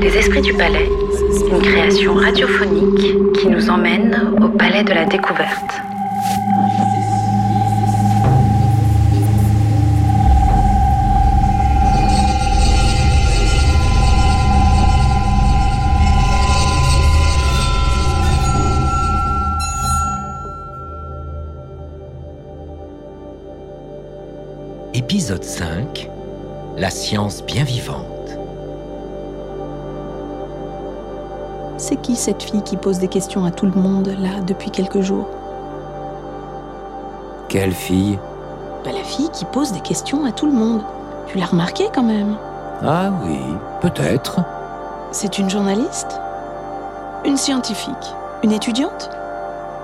Les Esprits du Palais, une création radiophonique qui nous emmène au Palais de la Découverte. Épisode 5 La science bien vivante. C'est qui cette fille qui pose des questions à tout le monde, là, depuis quelques jours? Quelle fille? Bah, La fille qui pose des questions à tout le monde. Tu l'as remarqué quand même? Ah oui, peut-être. C'est une journaliste? Une scientifique? Une étudiante?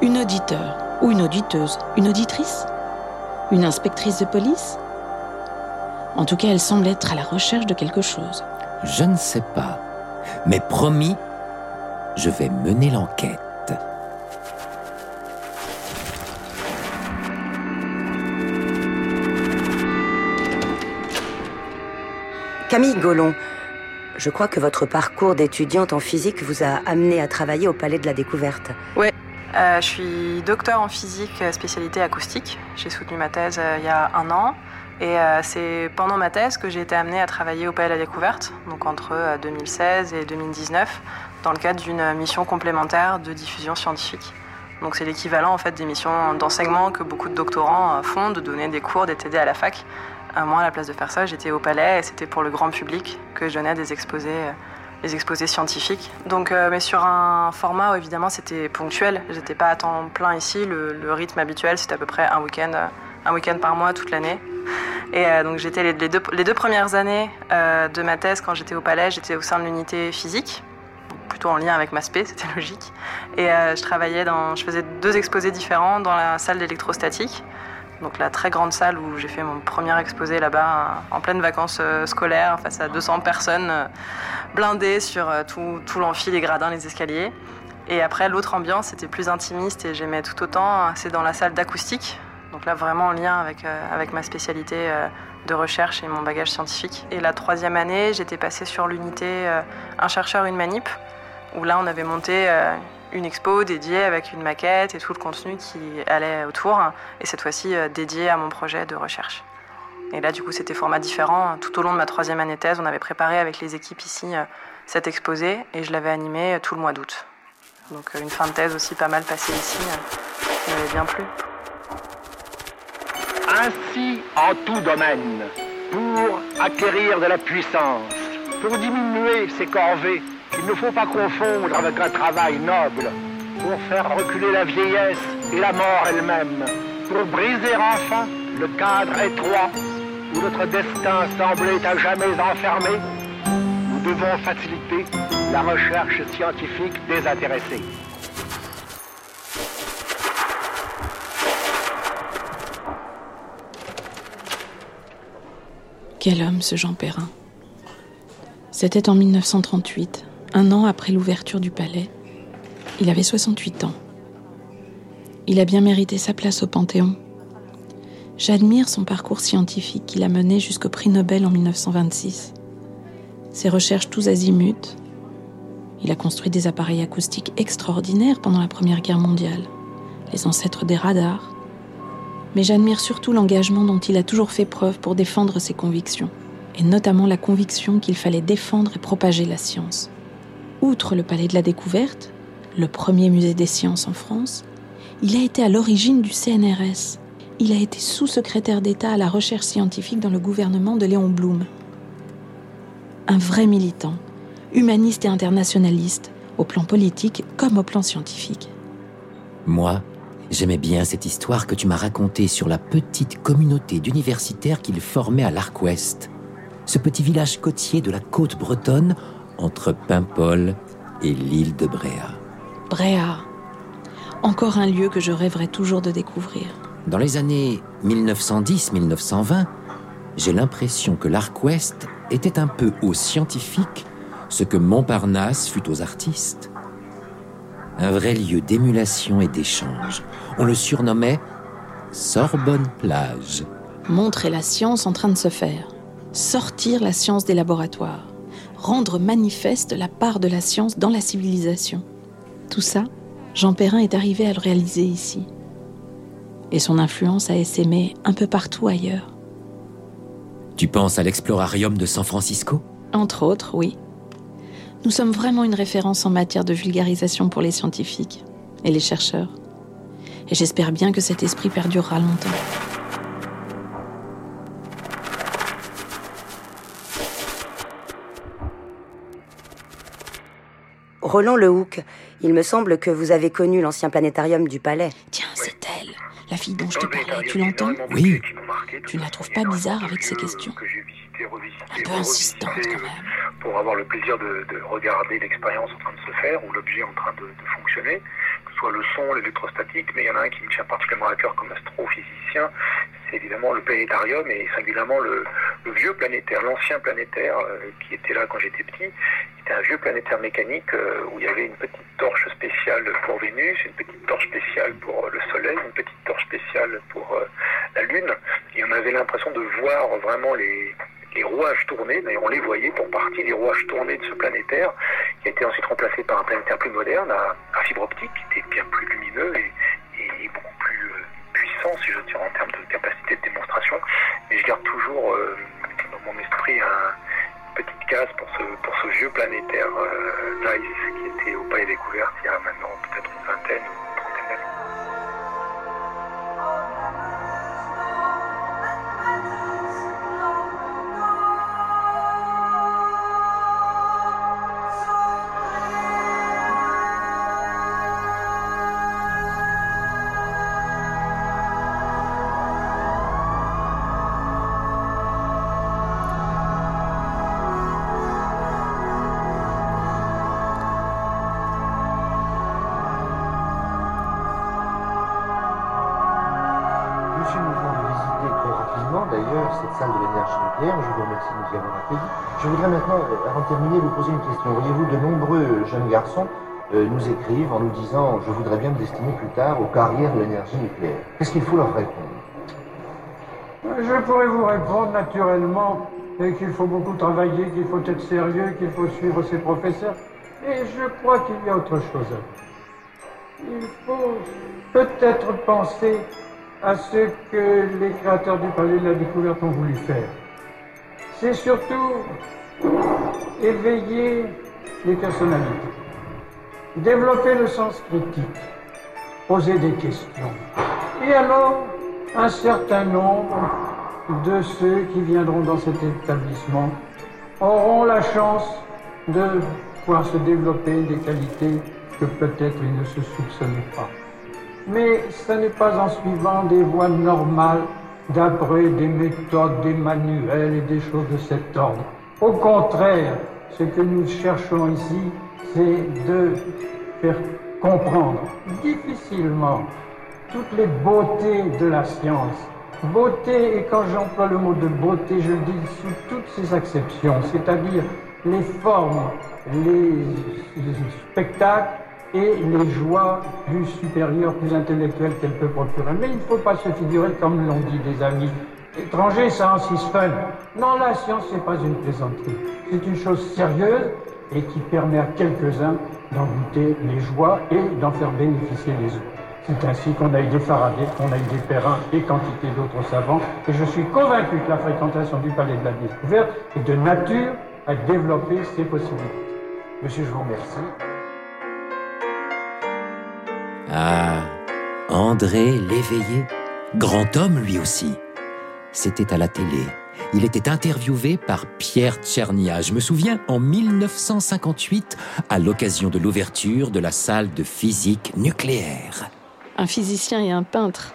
Une auditeur? Ou une auditeuse? Une auditrice? Une inspectrice de police? En tout cas, elle semble être à la recherche de quelque chose. Je ne sais pas. Mais promis, je vais mener l'enquête. Camille Gollon, je crois que votre parcours d'étudiante en physique vous a amené à travailler au Palais de la Découverte. Ouais, euh, je suis docteur en physique spécialité acoustique. J'ai soutenu ma thèse euh, il y a un an. Et euh, c'est pendant ma thèse que j'ai été amenée à travailler au Palais de la Découverte, donc entre euh, 2016 et 2019, dans le cadre d'une mission complémentaire de diffusion scientifique. Donc c'est l'équivalent en fait des missions d'enseignement que beaucoup de doctorants euh, font, de donner des cours, d'être aidés à la fac. Euh, moi, à la place de faire ça, j'étais au Palais et c'était pour le grand public que je donnais des exposés, euh, des scientifiques. Donc, euh, mais sur un format où évidemment c'était ponctuel. J'étais pas à temps plein ici. Le, rythme habituel, c'était à peu près euh, un week-end par mois toute l'année. Et euh, donc j'étais les, deux, premières années euh, de ma thèse quand j'étais au Palais, j'étais au sein de l'unité physique, plutôt en lien avec ma spé, c'était logique. Et euh, je travaillais dans, je faisais deux exposés différents dans la salle d'électrostatique, donc la très grande salle où j'ai fait mon premier exposé là-bas en pleine vacances scolaires face à 200 personnes blindées sur tout, tout l'amphi, les gradins, les escaliers. Et après, l'autre ambiance était plus intimiste et j'aimais tout autant, c'est dans la salle d'acoustique. Donc là, vraiment en lien avec, euh, avec ma spécialité euh, de recherche et mon bagage scientifique. Et la troisième année, j'étais passée sur l'unité euh, Un chercheur, une manip, où là, on avait monté une expo dédiée avec une maquette et tout le contenu qui allait autour, et cette fois-ci euh, dédié à mon projet de recherche. Et là, du coup, c'était format différent. Tout au long de ma troisième année thèse, on avait préparé avec les équipes ici cet exposé, et je l'avais animé tout le mois d'août. Donc une fin de thèse aussi pas mal passée ici, qui bien plu. Ainsi, en tout domaine, pour acquérir de la puissance, pour diminuer ses corvées, il ne faut pas confondre avec un travail noble, pour faire reculer la vieillesse et la mort elle-même, pour briser enfin le cadre étroit où notre destin semblait à jamais enfermé, nous devons faciliter la recherche scientifique désintéressée. Quel homme ce Jean Perrin C'était en 1938, un an après l'ouverture du palais. Il avait 68 ans. Il a bien mérité sa place au Panthéon. J'admire son parcours scientifique qu'il a mené jusqu'au prix Nobel en 1926. Ses recherches tous azimuts. Il a construit des appareils acoustiques extraordinaires pendant la Première Guerre mondiale, les ancêtres des radars. Mais j'admire surtout l'engagement dont il a toujours fait preuve pour défendre ses convictions, et notamment la conviction qu'il fallait défendre et propager la science. Outre le Palais de la Découverte, le premier musée des sciences en France, il a été à l'origine du CNRS. Il a été sous-secrétaire d'État à la recherche scientifique dans le gouvernement de Léon Blum. Un vrai militant, humaniste et internationaliste, au plan politique comme au plan scientifique. Moi, j'aimais bien cette histoire que tu m'as racontée sur la petite communauté d'universitaires qu'il formait à l'Arc Ouest. Ce petit village côtier de la côte bretonne entre Paimpol et l'île de Bréa. Bréa. Encore un lieu que je rêverais toujours de découvrir. Dans les années 1910-1920, j'ai l'impression que l'Arc Ouest était un peu aux scientifiques ce que Montparnasse fut aux artistes. Un vrai lieu d'émulation et d'échange. On le surnommait Sorbonne Plage. Montrer la science en train de se faire. Sortir la science des laboratoires. Rendre manifeste la part de la science dans la civilisation. Tout ça, Jean Perrin est arrivé à le réaliser ici. Et son influence a essaimé un peu partout ailleurs. Tu penses à l'explorarium de San Francisco? Entre autres, oui. Nous sommes vraiment une référence en matière de vulgarisation pour les scientifiques et les chercheurs. Et j'espère bien que cet esprit perdurera longtemps. Roland Lehoucq, il me semble que vous avez connu l'ancien planétarium du palais. Tiens, c'est elle, la fille dont je te parlais. Tu l'entends? Oui. Tu ne la trouves pas bizarre avec ses questions? Quand même. Pour avoir le plaisir de, de regarder l'expérience en train de se faire ou l'objet en train de, de fonctionner, que ce soit le son, l'électrostatique, mais il y en a un qui me tient particulièrement à cœur comme astrophysicien, c'est évidemment le planétarium et singulièrement le, le vieux planétaire, l'ancien planétaire euh, qui était là quand j'étais petit. C'était un vieux planétaire mécanique euh, où il y avait une petite torche spéciale pour Vénus, une petite torche spéciale pour euh, le Soleil, une petite torche spéciale pour euh, la Lune. Et on avait l'impression de voir vraiment les, les rouages tournés, d'ailleurs on les voyait pour partie, les rouages tournés de ce planétaire, qui a été ensuite remplacé par un planétaire plus moderne, à, fibre optique, qui était bien plus lumineux et, beaucoup plus euh, puissant, si je dire, en termes de capacité de démonstration. Mais je garde toujours euh, dans mon esprit un, une petite case pour ce, vieux planétaire euh, Zeiss, qui était au Palais Découverte il y a maintenant peut-être une vingtaine cette salle de l'énergie nucléaire. Je vous remercie de nous avoir accueillis. Je voudrais maintenant, euh, avant de terminer, vous poser une question. Voyez-vous, de nombreux jeunes garçons euh, nous écrivent en nous disant Je voudrais bien me destiner plus tard aux carrières de l'énergie nucléaire. Qu'est-ce qu'il faut leur répondre? Je pourrais vous répondre naturellement et qu'il faut beaucoup travailler, qu'il faut être sérieux, qu'il faut suivre ses professeurs. Et je crois qu'il y a autre chose. Il faut peut-être penser à ce que les créateurs du Palais de la Découverte ont voulu faire. C'est surtout éveiller les personnalités, développer le sens critique, poser des questions. Et alors, un certain nombre de ceux qui viendront dans cet établissement auront la chance de pouvoir se développer des qualités que peut-être ils ne se soupçonnaient pas. Mais ce n'est pas en suivant des voies normales, d'après des méthodes, des manuels et des choses de cet ordre. Au contraire, ce que nous cherchons ici, c'est de faire comprendre difficilement toutes les beautés de la science. Beauté, et quand j'emploie le mot de beauté, je le dis sous toutes ses acceptions, c'est-à-dire les formes, les, les spectacles et les joies plus supérieures, plus intellectuelles qu'elle peut procurer. Mais il ne faut pas se figurer, comme l'ont dit des amis étrangers, en six fun. Non, la science, c'est pas une plaisanterie. C'est une chose sérieuse et qui permet à quelques-uns d'en goûter les joies et d'en faire bénéficier les autres. C'est ainsi qu'on a eu des Faraday, qu'on a eu des Perrin et quantité d'autres savants. Et je suis convaincu que la fréquentation du palais de la découverte est de nature à développer ces possibilités. Monsieur, je vous remercie. Ah, André Léveillé, grand homme lui aussi. C'était à la télé. Il était interviewé par Pierre Tchernia, je me souviens, en 1958, à l'occasion de l'ouverture de la salle de physique nucléaire. Un physicien et un peintre.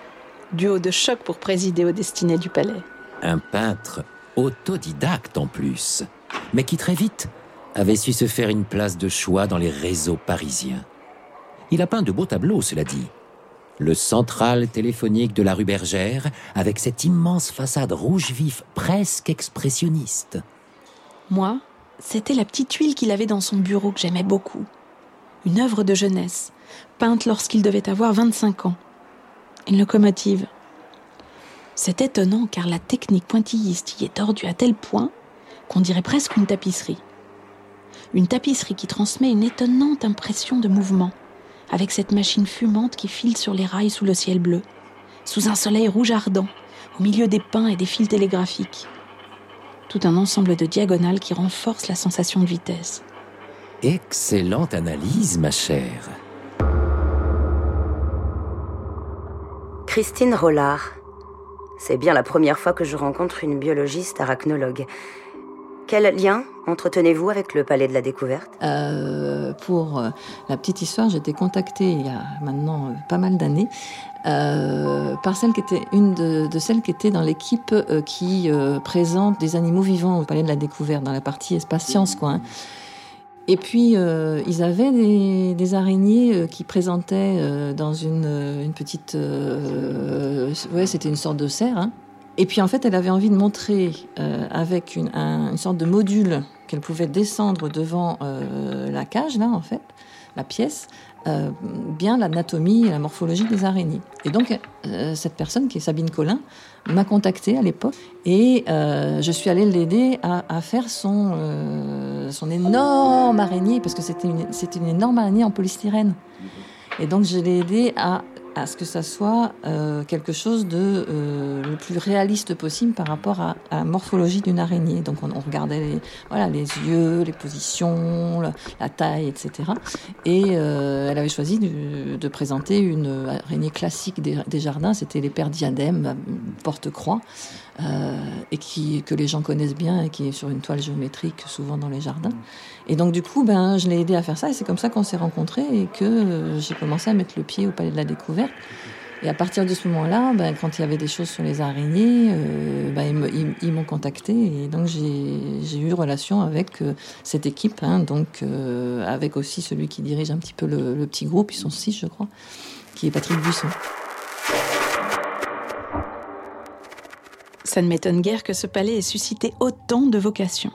Duo de choc pour présider aux destinées du palais. Un peintre autodidacte en plus, mais qui très vite avait su se faire une place de choix dans les réseaux parisiens. Il a peint de beaux tableaux, cela dit. Le central téléphonique de la rue Bergère, avec cette immense façade rouge vif, presque expressionniste. Moi, c'était la petite huile qu'il avait dans son bureau que j'aimais beaucoup. Une œuvre de jeunesse, peinte lorsqu'il devait avoir 25 ans. Une locomotive. C'est étonnant car la technique pointilliste y est tordue à tel point qu'on dirait presque une tapisserie. Une tapisserie qui transmet une étonnante impression de mouvement, avec cette machine fumante qui file sur les rails sous le ciel bleu, sous un soleil rouge ardent, au milieu des pins et des fils télégraphiques. Tout un ensemble de diagonales qui renforce la sensation de vitesse. Excellente analyse, ma chère. Christine Rollard. C'est bien la première fois que je rencontre une biologiste arachnologue. Quel lien entretenez-vous avec le Palais de la Découverte? Euh, Pour euh, la petite histoire, j'ai été contactée il y a maintenant euh, pas mal d'années par celle qui était une de, celles qui était dans l'équipe qui présente des animaux vivants au Palais de la Découverte, dans la partie espace science, quoi. Hein. Et puis, ils avaient des, araignées qui présentaient dans une, petite... Ouais, c'était une sorte de serre. Hein. Et puis, en fait, elle avait envie de montrer euh, avec une, un, une sorte de module qu'elle pouvait descendre devant euh, la cage, là, en fait, la pièce, euh, bien l'anatomie et la morphologie des araignées. Et donc, euh, cette personne, qui est Sabine Collin, m'a contactée à l'époque et euh, je suis allée l'aider à, à, faire son, euh, son énorme araignée, parce que c'était une, une énorme araignée en polystyrène. Et donc, je l'ai aidé à à ce que ça soit euh, quelque chose de euh, le plus réaliste possible par rapport à, à la morphologie d'une araignée. Donc on, on, regardait les, voilà, les yeux, les positions, la, taille, etc. Et euh, elle avait choisi de, de, présenter une araignée classique des, des jardins, c'était les diadèmes, porte-croix, euh, et qui, que les gens connaissent bien et qui est sur une toile géométrique souvent dans les jardins. Et donc du coup, ben, je l'ai aidé à faire ça et c'est comme ça qu'on s'est rencontrés et que euh, j'ai commencé à mettre le pied au Palais de la Découverte. Et à partir de ce moment-là, ben, quand il y avait des choses sur les araignées, euh, ben, ils, m'ont contacté et donc j'ai eu relation avec euh, cette équipe, hein, donc euh, avec aussi celui qui dirige un petit peu le, le petit groupe, ils sont six je crois, qui est Patrick Buisson. Ça ne m'étonne guère que ce palais ait suscité autant de vocations.